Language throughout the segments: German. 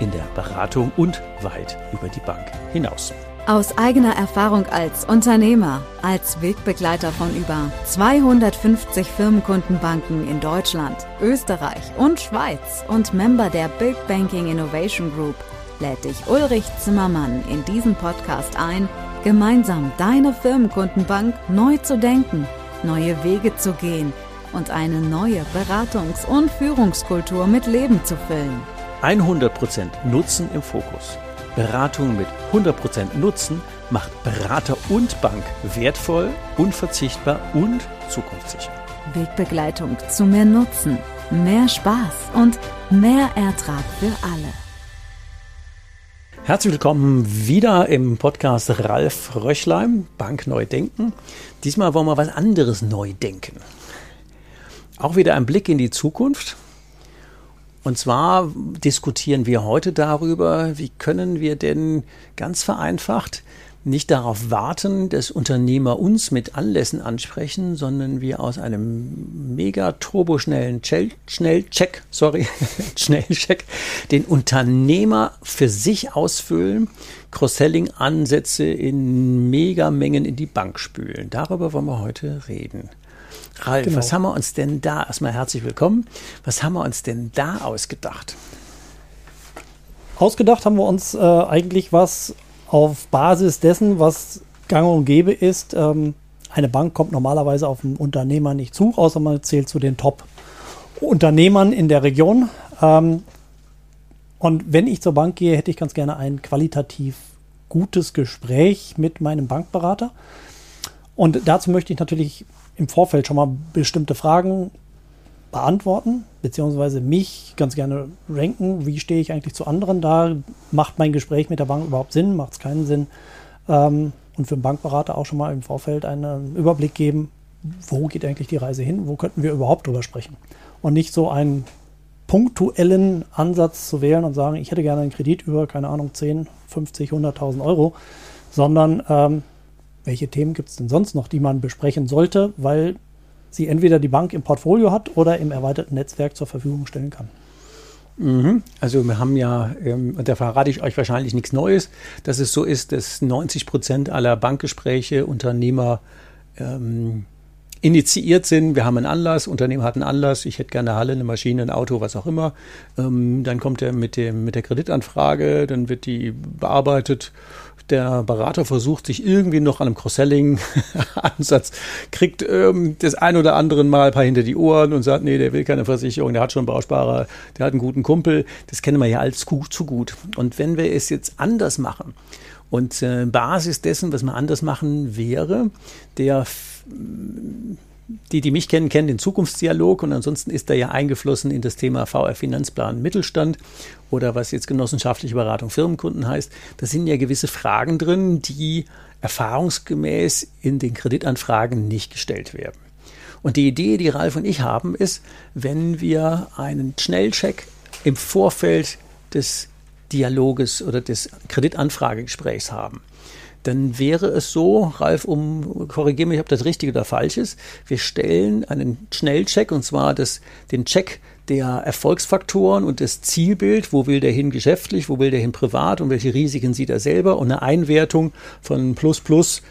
in der Beratung und weit über die Bank hinaus. Aus eigener Erfahrung als Unternehmer, als Wegbegleiter von über 250 Firmenkundenbanken in Deutschland, Österreich und Schweiz und Member der Big Banking Innovation Group lädt dich Ulrich Zimmermann in diesen Podcast ein, gemeinsam deine Firmenkundenbank neu zu denken, neue Wege zu gehen und eine neue Beratungs- und Führungskultur mit Leben zu füllen. 100% Nutzen im Fokus. Beratung mit 100% Nutzen macht Berater und Bank wertvoll, unverzichtbar und zukunftssicher. Wegbegleitung zu mehr Nutzen, mehr Spaß und mehr Ertrag für alle. Herzlich willkommen wieder im Podcast Ralf Röchlein, Bank Neu Denken. Diesmal wollen wir was anderes neu denken. Auch wieder ein Blick in die Zukunft. Und zwar diskutieren wir heute darüber, wie können wir denn ganz vereinfacht nicht darauf warten, dass Unternehmer uns mit Anlässen ansprechen, sondern wir aus einem mega turboschnellen Schnellcheck, sorry, Schnellcheck, den Unternehmer für sich ausfüllen, Cross-Selling-Ansätze in Megamengen in die Bank spülen. Darüber wollen wir heute reden. Ralf, genau. was haben wir uns denn da, erstmal herzlich willkommen, was haben wir uns denn da ausgedacht? Ausgedacht haben wir uns äh, eigentlich was auf Basis dessen, was gang und gäbe ist. Ähm, eine Bank kommt normalerweise auf einen Unternehmer nicht zu, außer man zählt zu den Top-Unternehmern in der Region. Ähm, und wenn ich zur Bank gehe, hätte ich ganz gerne ein qualitativ gutes Gespräch mit meinem Bankberater. Und dazu möchte ich natürlich im Vorfeld schon mal bestimmte Fragen beantworten, beziehungsweise mich ganz gerne ranken. Wie stehe ich eigentlich zu anderen da? Macht mein Gespräch mit der Bank überhaupt Sinn? Macht es keinen Sinn? Ähm, und für den Bankberater auch schon mal im Vorfeld einen Überblick geben, wo geht eigentlich die Reise hin? Wo könnten wir überhaupt drüber sprechen? Und nicht so einen punktuellen Ansatz zu wählen und sagen, ich hätte gerne einen Kredit über, keine Ahnung, 10, 50, 100.000 Euro, sondern ähm, welche Themen gibt es denn sonst noch, die man besprechen sollte, weil sie entweder die Bank im Portfolio hat oder im erweiterten Netzwerk zur Verfügung stellen kann. Mhm. Also wir haben ja, ähm, und da verrate ich euch wahrscheinlich nichts Neues, dass es so ist, dass 90 Prozent aller Bankgespräche Unternehmer ähm, initiiert sind. Wir haben einen Anlass, Unternehmen hat einen Anlass, ich hätte gerne eine Halle, eine Maschine, ein Auto, was auch immer. Ähm, dann kommt er mit, dem, mit der Kreditanfrage, dann wird die bearbeitet der Berater versucht sich irgendwie noch an einem Cross-Selling-Ansatz, kriegt ähm, das ein oder andere Mal ein paar hinter die Ohren und sagt, nee, der will keine Versicherung, der hat schon einen Bausparer, der hat einen guten Kumpel. Das kennen wir ja alles gut, zu gut. Und wenn wir es jetzt anders machen, und äh, Basis dessen, was man anders machen wäre, der die, die mich kennen, kennen den Zukunftsdialog und ansonsten ist er ja eingeflossen in das Thema VR Finanzplan Mittelstand oder was jetzt genossenschaftliche Beratung Firmenkunden heißt. Da sind ja gewisse Fragen drin, die erfahrungsgemäß in den Kreditanfragen nicht gestellt werden. Und die Idee, die Ralf und ich haben, ist, wenn wir einen Schnellcheck im Vorfeld des Dialoges oder des Kreditanfragegesprächs haben, dann wäre es so, Ralf, um korrigiere mich, ob das richtig oder falsch ist, wir stellen einen Schnellcheck und zwar das, den Check der Erfolgsfaktoren und das Zielbild, wo will der hin geschäftlich, wo will der hin privat und welche Risiken sieht er selber und eine Einwertung von Plus Plus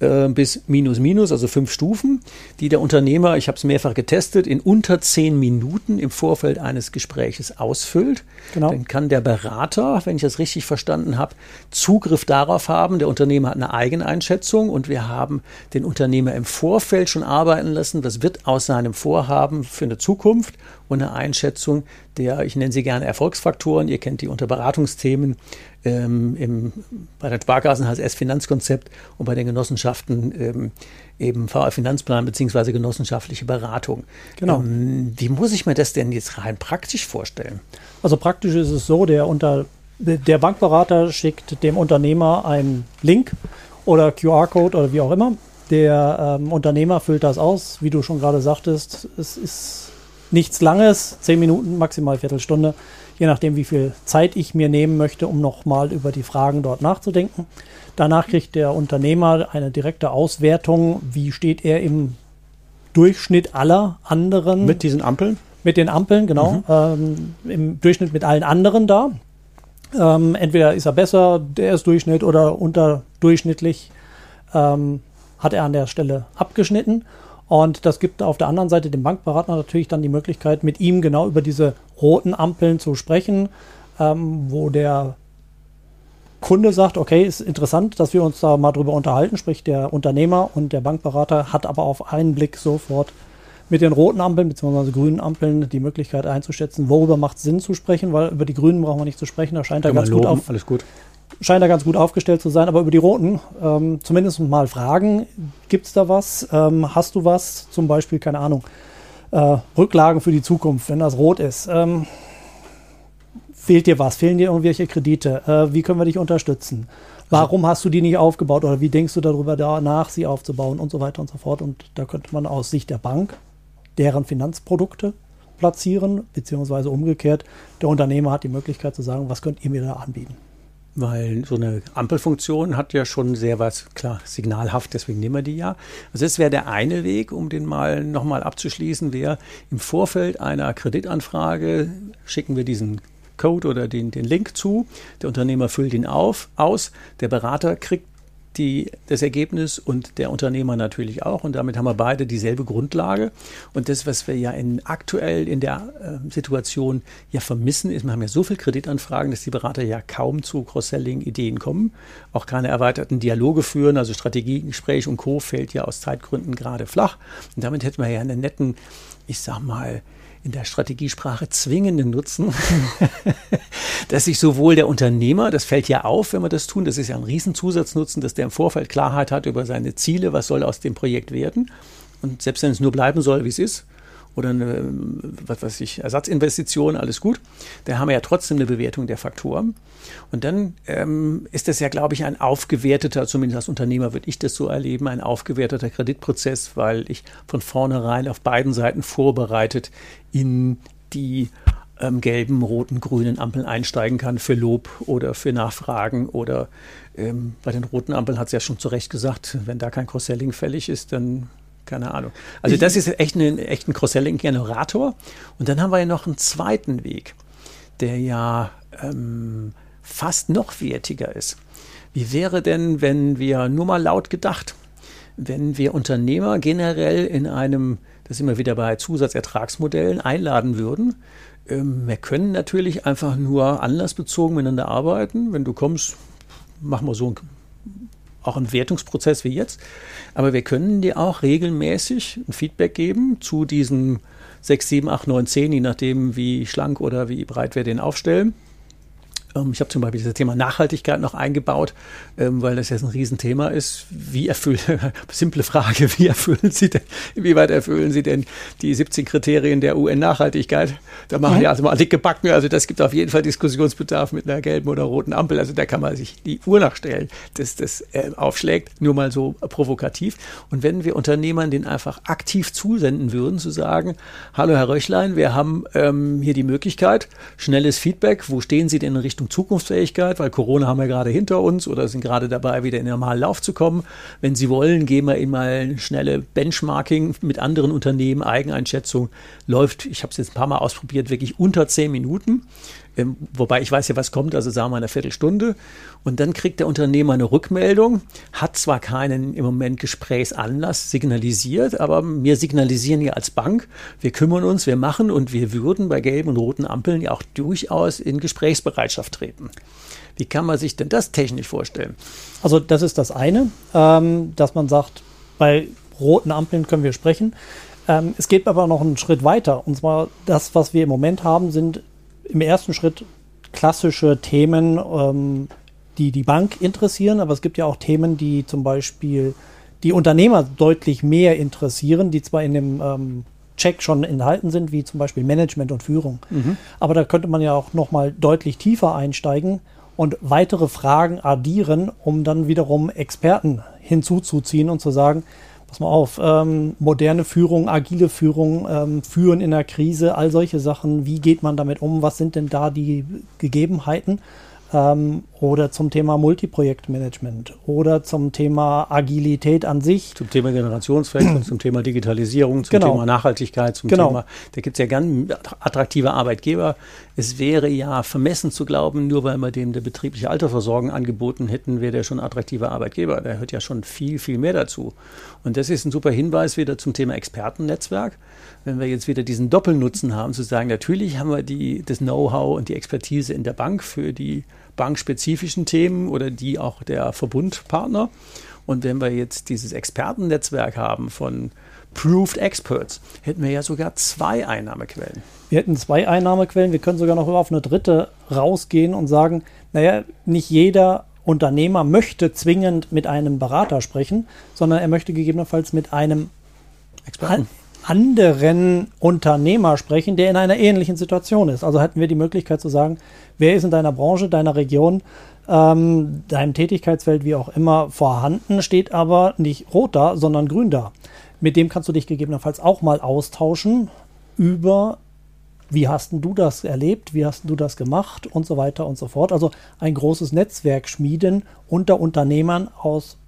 äh, bis Minus Minus, also fünf Stufen, die der Unternehmer, ich habe es mehrfach getestet, in unter zehn Minuten im Vorfeld eines Gespräches ausfüllt. Genau. Dann kann der Berater, wenn ich das richtig verstanden habe, Zugriff darauf haben. Der Unternehmer hat eine Eigeneinschätzung und wir haben den Unternehmer im Vorfeld schon arbeiten lassen. Was wird aus seinem Vorhaben für eine Zukunft und eine Einschätzung der, ich nenne sie gerne Erfolgsfaktoren. Ihr kennt die unter Beratungsthemen ähm, im, bei den Sparkassen heißt es Finanzkonzept und bei den Genossenschaften ähm, eben VR Finanzplan beziehungsweise genossenschaftliche Beratung. Genau. Ähm, wie muss ich mir das denn jetzt rein praktisch vorstellen? Also praktisch ist es so, der Unternehmer der Bankberater schickt dem Unternehmer einen Link oder QR-Code oder wie auch immer. Der ähm, Unternehmer füllt das aus, wie du schon gerade sagtest. Es ist nichts Langes, zehn Minuten, maximal Viertelstunde, je nachdem, wie viel Zeit ich mir nehmen möchte, um nochmal über die Fragen dort nachzudenken. Danach kriegt der Unternehmer eine direkte Auswertung, wie steht er im Durchschnitt aller anderen. Mit diesen Ampeln? Mit den Ampeln, genau. Mhm. Ähm, Im Durchschnitt mit allen anderen da. Ähm, entweder ist er besser, der ist Durchschnitt oder unterdurchschnittlich ähm, hat er an der Stelle abgeschnitten. Und das gibt auf der anderen Seite dem Bankberater natürlich dann die Möglichkeit, mit ihm genau über diese roten Ampeln zu sprechen, ähm, wo der Kunde sagt, okay, ist interessant, dass wir uns da mal drüber unterhalten, sprich der Unternehmer und der Bankberater hat aber auf einen Blick sofort mit den roten Ampeln bzw. grünen Ampeln die Möglichkeit einzuschätzen, worüber macht es Sinn zu sprechen, weil über die grünen brauchen wir nicht zu sprechen, da scheint er ganz gut auf. Alles gut. Scheint er ganz gut aufgestellt zu sein, aber über die roten ähm, zumindest mal fragen, gibt es da was? Ähm, hast du was? Zum Beispiel, keine Ahnung, äh, Rücklagen für die Zukunft, wenn das rot ist. Ähm, fehlt dir was? Fehlen dir irgendwelche Kredite? Äh, wie können wir dich unterstützen? Warum hast du die nicht aufgebaut oder wie denkst du darüber danach, sie aufzubauen und so weiter und so fort? Und da könnte man aus Sicht der Bank deren Finanzprodukte platzieren, beziehungsweise umgekehrt, der Unternehmer hat die Möglichkeit zu sagen, was könnt ihr mir da anbieten? Weil so eine Ampelfunktion hat ja schon sehr was, klar, signalhaft, deswegen nehmen wir die ja. Also das wäre der eine Weg, um den mal nochmal abzuschließen, wäre im Vorfeld einer Kreditanfrage schicken wir diesen Code oder den, den Link zu. Der Unternehmer füllt ihn auf, aus. Der Berater kriegt die, das Ergebnis und der Unternehmer natürlich auch. Und damit haben wir beide dieselbe Grundlage. Und das, was wir ja in, aktuell in der äh, Situation ja vermissen, ist, wir haben ja so viele Kreditanfragen, dass die Berater ja kaum zu Cross-Selling-Ideen kommen, auch keine erweiterten Dialoge führen. Also Strategiegespräch und Co. fällt ja aus Zeitgründen gerade flach. Und damit hätten wir ja einen netten, ich sag mal, in der Strategiesprache zwingenden Nutzen, dass sich sowohl der Unternehmer, das fällt ja auf, wenn wir das tun, das ist ja ein Riesenzusatznatzen, dass der im Vorfeld Klarheit hat über seine Ziele, was soll aus dem Projekt werden. Und selbst wenn es nur bleiben soll, wie es ist, oder eine, was weiß ich, Ersatzinvestition, alles gut. Da haben wir ja trotzdem eine Bewertung der Faktoren. Und dann ähm, ist das ja, glaube ich, ein aufgewerteter, zumindest als Unternehmer würde ich das so erleben, ein aufgewerteter Kreditprozess, weil ich von vornherein auf beiden Seiten vorbereitet in die ähm, gelben, roten, grünen Ampeln einsteigen kann für Lob oder für Nachfragen oder ähm, bei den roten Ampeln hat es ja schon zu Recht gesagt, wenn da kein Cross-Selling fällig ist, dann keine Ahnung. Also das ist echt, ein, echt ein Cross-Selling-Generator. Und dann haben wir ja noch einen zweiten Weg, der ja ähm, fast noch wertiger ist. Wie wäre denn, wenn wir nur mal laut gedacht, wenn wir Unternehmer generell in einem, das sind wir wieder bei Zusatzertragsmodellen, einladen würden? Ähm, wir können natürlich einfach nur anlassbezogen miteinander arbeiten. Wenn du kommst, machen wir so ein auch ein Wertungsprozess wie jetzt. Aber wir können dir auch regelmäßig ein Feedback geben zu diesen 6, 7, 8, 9, 10, je nachdem, wie schlank oder wie breit wir den aufstellen. Ähm, ich habe zum Beispiel das Thema Nachhaltigkeit noch eingebaut, ähm, weil das jetzt ein Riesenthema ist. Wie erfüllen, simple Frage, wie erfüllen Sie denn, inwieweit erfüllen Sie denn die 17 Kriterien der UN-Nachhaltigkeit? Da machen die also mal dicke Backen. Also das gibt auf jeden Fall Diskussionsbedarf mit einer gelben oder roten Ampel. Also da kann man sich die Uhr nachstellen, dass das äh, aufschlägt. Nur mal so provokativ. Und wenn wir Unternehmern den einfach aktiv zusenden würden, zu sagen, hallo Herr Röchlein, wir haben ähm, hier die Möglichkeit, schnelles Feedback, wo stehen Sie denn in Richtung Richtung Zukunftsfähigkeit, weil Corona haben wir gerade hinter uns oder sind gerade dabei, wieder in den normalen Lauf zu kommen. Wenn Sie wollen, gehen wir in mal schnelle Benchmarking mit anderen Unternehmen, Eigeneinschätzung läuft, ich habe es jetzt ein paar Mal ausprobiert, wirklich unter zehn Minuten. Ähm, wobei ich weiß ja, was kommt, also sagen wir eine Viertelstunde. Und dann kriegt der Unternehmer eine Rückmeldung, hat zwar keinen im Moment Gesprächsanlass signalisiert, aber wir signalisieren ja als Bank, wir kümmern uns, wir machen und wir würden bei gelben und roten Ampeln ja auch durchaus in Gesprächsbereitschaft treten. Wie kann man sich denn das technisch vorstellen? Also das ist das eine, ähm, dass man sagt, bei roten Ampeln können wir sprechen. Ähm, es geht aber noch einen Schritt weiter. Und zwar das, was wir im Moment haben, sind im ersten Schritt klassische Themen, ähm, die die Bank interessieren, aber es gibt ja auch Themen, die zum Beispiel die Unternehmer deutlich mehr interessieren, die zwar in dem ähm, Check schon enthalten sind, wie zum Beispiel Management und Führung. Mhm. Aber da könnte man ja auch nochmal deutlich tiefer einsteigen und weitere Fragen addieren, um dann wiederum Experten hinzuzuziehen und zu sagen, pass mal auf, ähm, moderne Führung, agile Führung, ähm, Führen in der Krise, all solche Sachen, wie geht man damit um, was sind denn da die Gegebenheiten? ähm, oder zum Thema Multiprojektmanagement oder zum Thema Agilität an sich. Zum Thema Generationswechsel, zum Thema Digitalisierung, zum Genau. Thema Nachhaltigkeit, zum Genau. Thema, da gibt es ja ganz attraktive Arbeitgeber. Es wäre ja vermessen zu glauben, nur weil wir dem der betriebliche Altersversorgung angeboten hätten, wäre der schon attraktiver Arbeitgeber. Da hört ja schon viel, viel mehr dazu. Und das ist ein super Hinweis wieder zum Thema Expertennetzwerk. Wenn wir jetzt wieder diesen Doppelnutzen haben, zu sagen, natürlich haben wir die, das Know-how und die Expertise in der Bank für die bankspezifischen Themen oder die auch der Verbundpartner. Und wenn wir jetzt dieses Expertennetzwerk haben von Proved Experts, hätten wir ja sogar zwei Einnahmequellen. Wir hätten zwei Einnahmequellen, wir können sogar noch auf eine dritte rausgehen und sagen, naja, nicht jeder Unternehmer möchte zwingend mit einem Berater sprechen, sondern er möchte gegebenenfalls mit einem Experten. Anderen Unternehmer sprechen, der in einer ähnlichen Situation ist. Also hätten wir die Möglichkeit zu sagen, wer ist in deiner Branche, deiner Region, ähm, deinem Tätigkeitsfeld, wie auch immer, vorhanden, steht aber nicht rot da, sondern grün da. Mit dem kannst du dich gegebenenfalls auch mal austauschen über, wie hast du das erlebt, wie hast du das gemacht und so weiter und so fort. Also ein großes Netzwerk schmieden unter Unternehmern aus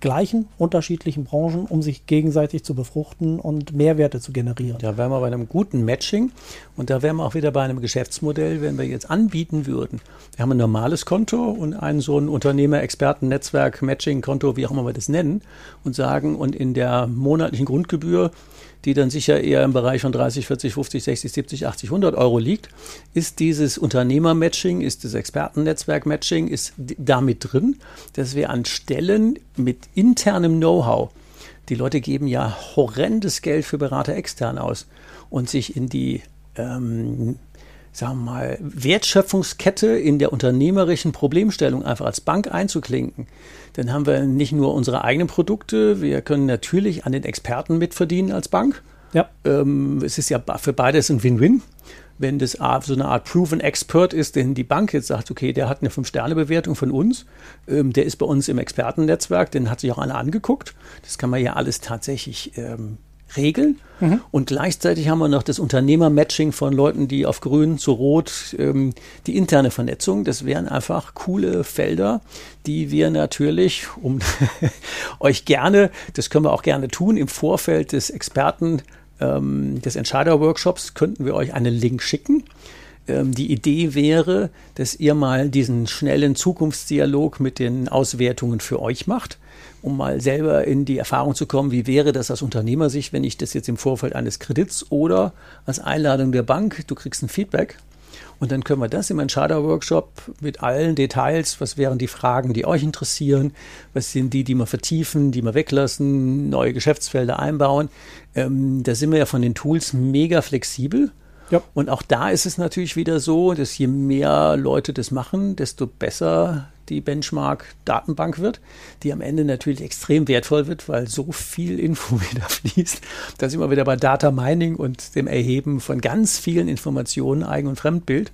gleichen unterschiedlichen Branchen, um sich gegenseitig zu befruchten und Mehrwerte zu generieren. Da wären wir bei einem guten Matching und da wären wir auch wieder bei einem Geschäftsmodell, wenn wir jetzt anbieten würden. Wir haben ein normales Konto und ein so ein Unternehmer-Experten-Netzwerk, Matching-Konto, wie auch immer wir das nennen, und sagen, und in der monatlichen Grundgebühr, die dann sicher eher im Bereich von 30, 40, 50, 60, 70, 80, 100 Euro liegt, ist dieses Unternehmer-Matching, ist das Expertennetzwerk-Matching, ist damit drin, dass wir an Stellen mit internem Know-how die Leute geben ja horrendes Geld für Berater extern aus und sich in die, ähm, sagen wir mal, Wertschöpfungskette in der unternehmerischen Problemstellung einfach als Bank einzuklinken. Dann haben wir nicht nur unsere eigenen Produkte, wir können natürlich an den Experten mitverdienen als Bank. Ja, Ähm, es ist ja für beides ein Win-Win. Wenn das so eine Art Proven Expert ist, denn die Bank jetzt sagt, okay, der hat eine Fünf-Sterne-Bewertung von uns, ähm, der ist bei uns im Expertennetzwerk, den hat sich auch einer angeguckt. Das kann man ja alles tatsächlich ähm, regeln. Und gleichzeitig haben wir noch das Unternehmer-Matching von Leuten, die auf grün zu rot, ähm, die interne Vernetzung. Das wären einfach coole Felder, die wir natürlich, um euch gerne, das können wir auch gerne tun, im Vorfeld des Experten, ähm, des Entscheider-Workshops könnten wir euch einen Link schicken. Ähm, die Idee wäre, dass ihr mal diesen schnellen Zukunftsdialog mit den Auswertungen für euch macht, um mal selber in die Erfahrung zu kommen, wie wäre das aus Unternehmersicht, wenn ich das jetzt im Vorfeld eines Kredits oder als Einladung der Bank, du kriegst ein Feedback und dann können wir das im Entscheider-Workshop mit allen Details, was wären die Fragen, die euch interessieren, was sind die, die wir vertiefen, die wir weglassen, neue Geschäftsfelder einbauen. Ähm, da sind wir ja von den Tools mega flexibel. Ja. Und auch da ist es natürlich wieder so, dass je mehr Leute das machen, desto besser die Benchmark-Datenbank wird, die am Ende natürlich extrem wertvoll wird, weil so viel Info wieder fließt. Da sind wir wieder bei Data Mining und dem Erheben von ganz vielen Informationen, Eigen- und Fremdbild.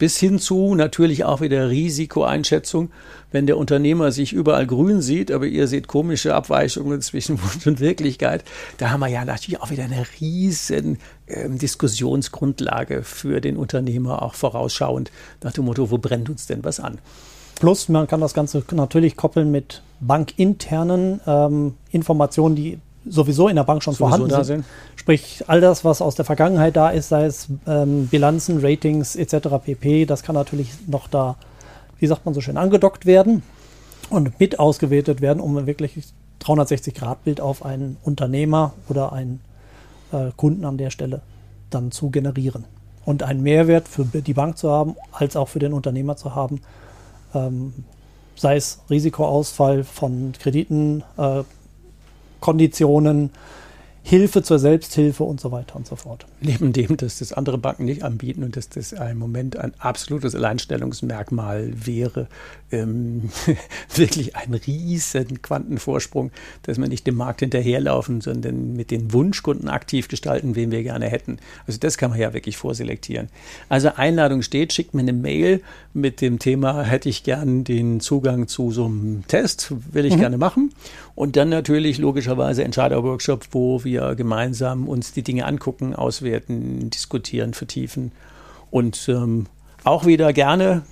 Bis hin zu natürlich auch wieder Risikoeinschätzung, wenn der Unternehmer sich überall grün sieht, aber ihr seht komische Abweichungen zwischen Wunsch und Wirklichkeit. Da haben wir ja natürlich auch wieder eine riesen ähm, Diskussionsgrundlage für den Unternehmer, auch vorausschauend nach dem Motto, wo brennt uns denn was an? Plus man kann das Ganze natürlich koppeln mit bankinternen ähm, Informationen, die sowieso in der Bank schon Sowieso vorhanden sind. sind. Sprich, all das, was aus der Vergangenheit da ist, sei es ähm, Bilanzen, Ratings etc. pp., das kann natürlich noch da, wie sagt man so schön, angedockt werden und mit ausgewertet werden, um wirklich 360-Grad-Bild auf einen Unternehmer oder einen äh, Kunden an der Stelle dann zu generieren. Und einen Mehrwert für die Bank zu haben, als auch für den Unternehmer zu haben, ähm, sei es Risikoausfall von Krediten, äh, Konditionen Hilfe zur Selbsthilfe und so weiter und so fort. Neben dem, dass das andere Banken nicht anbieten und dass das im Moment ein absolutes Alleinstellungsmerkmal wäre, ähm, wirklich ein riesen Quantenvorsprung, dass wir nicht dem Markt hinterherlaufen, sondern mit den Wunschkunden aktiv gestalten, wen wir gerne hätten. Also das kann man ja wirklich vorselektieren. Also Einladung steht, schickt mir eine Mail mit dem Thema, hätte ich gern den Zugang zu so einem Test, will ich mhm. gerne machen. Und dann natürlich logischerweise Entscheider-Workshop, wo wir gemeinsam uns die Dinge angucken, auswerten, diskutieren, vertiefen. Und ähm, auch wieder gerne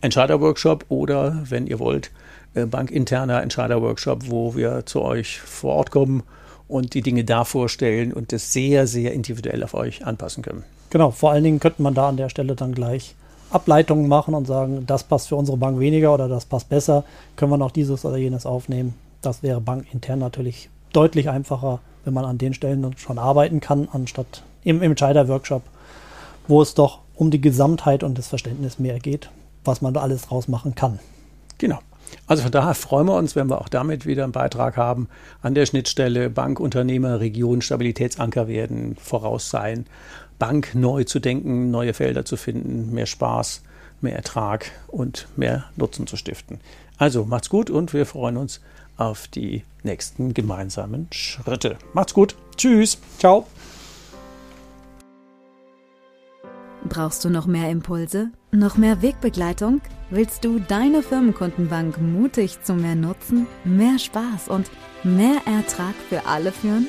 Entscheider-Workshop oder, wenn ihr wollt, äh, bankinterner Entscheider-Workshop, wo wir zu euch vor Ort kommen und die Dinge da vorstellen und das sehr, sehr individuell auf euch anpassen können. Genau, vor allen Dingen könnte man da an der Stelle dann gleich Ableitungen machen und sagen, das passt für unsere Bank weniger oder das passt besser, können wir noch dieses oder jenes aufnehmen. Das wäre bankintern natürlich deutlich einfacher, wenn man an den Stellen schon arbeiten kann, anstatt im, im Entscheider-Workshop, wo es doch um die Gesamtheit und das Verständnis mehr geht, was man da alles draus machen kann. Genau. Also von daher freuen wir uns, wenn wir auch damit wieder einen Beitrag haben an der Schnittstelle Bank, Unternehmer, Region, Stabilitätsanker werden voraus sein, Bank neu zu denken, neue Felder zu finden, mehr Spaß, mehr Ertrag und mehr Nutzen zu stiften. Also macht's gut und wir freuen uns auf die nächsten gemeinsamen Schritte. Macht's gut. Tschüss. Ciao. Brauchst du noch mehr Impulse? Noch mehr Wegbegleitung? Willst du deine Firmenkundenbank mutig zu mehr Nutzen, mehr Spaß und mehr Ertrag für alle führen?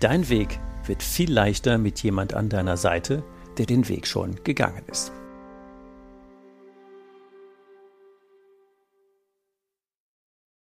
Dein Weg wird viel leichter mit jemand an deiner Seite, der den Weg schon gegangen ist.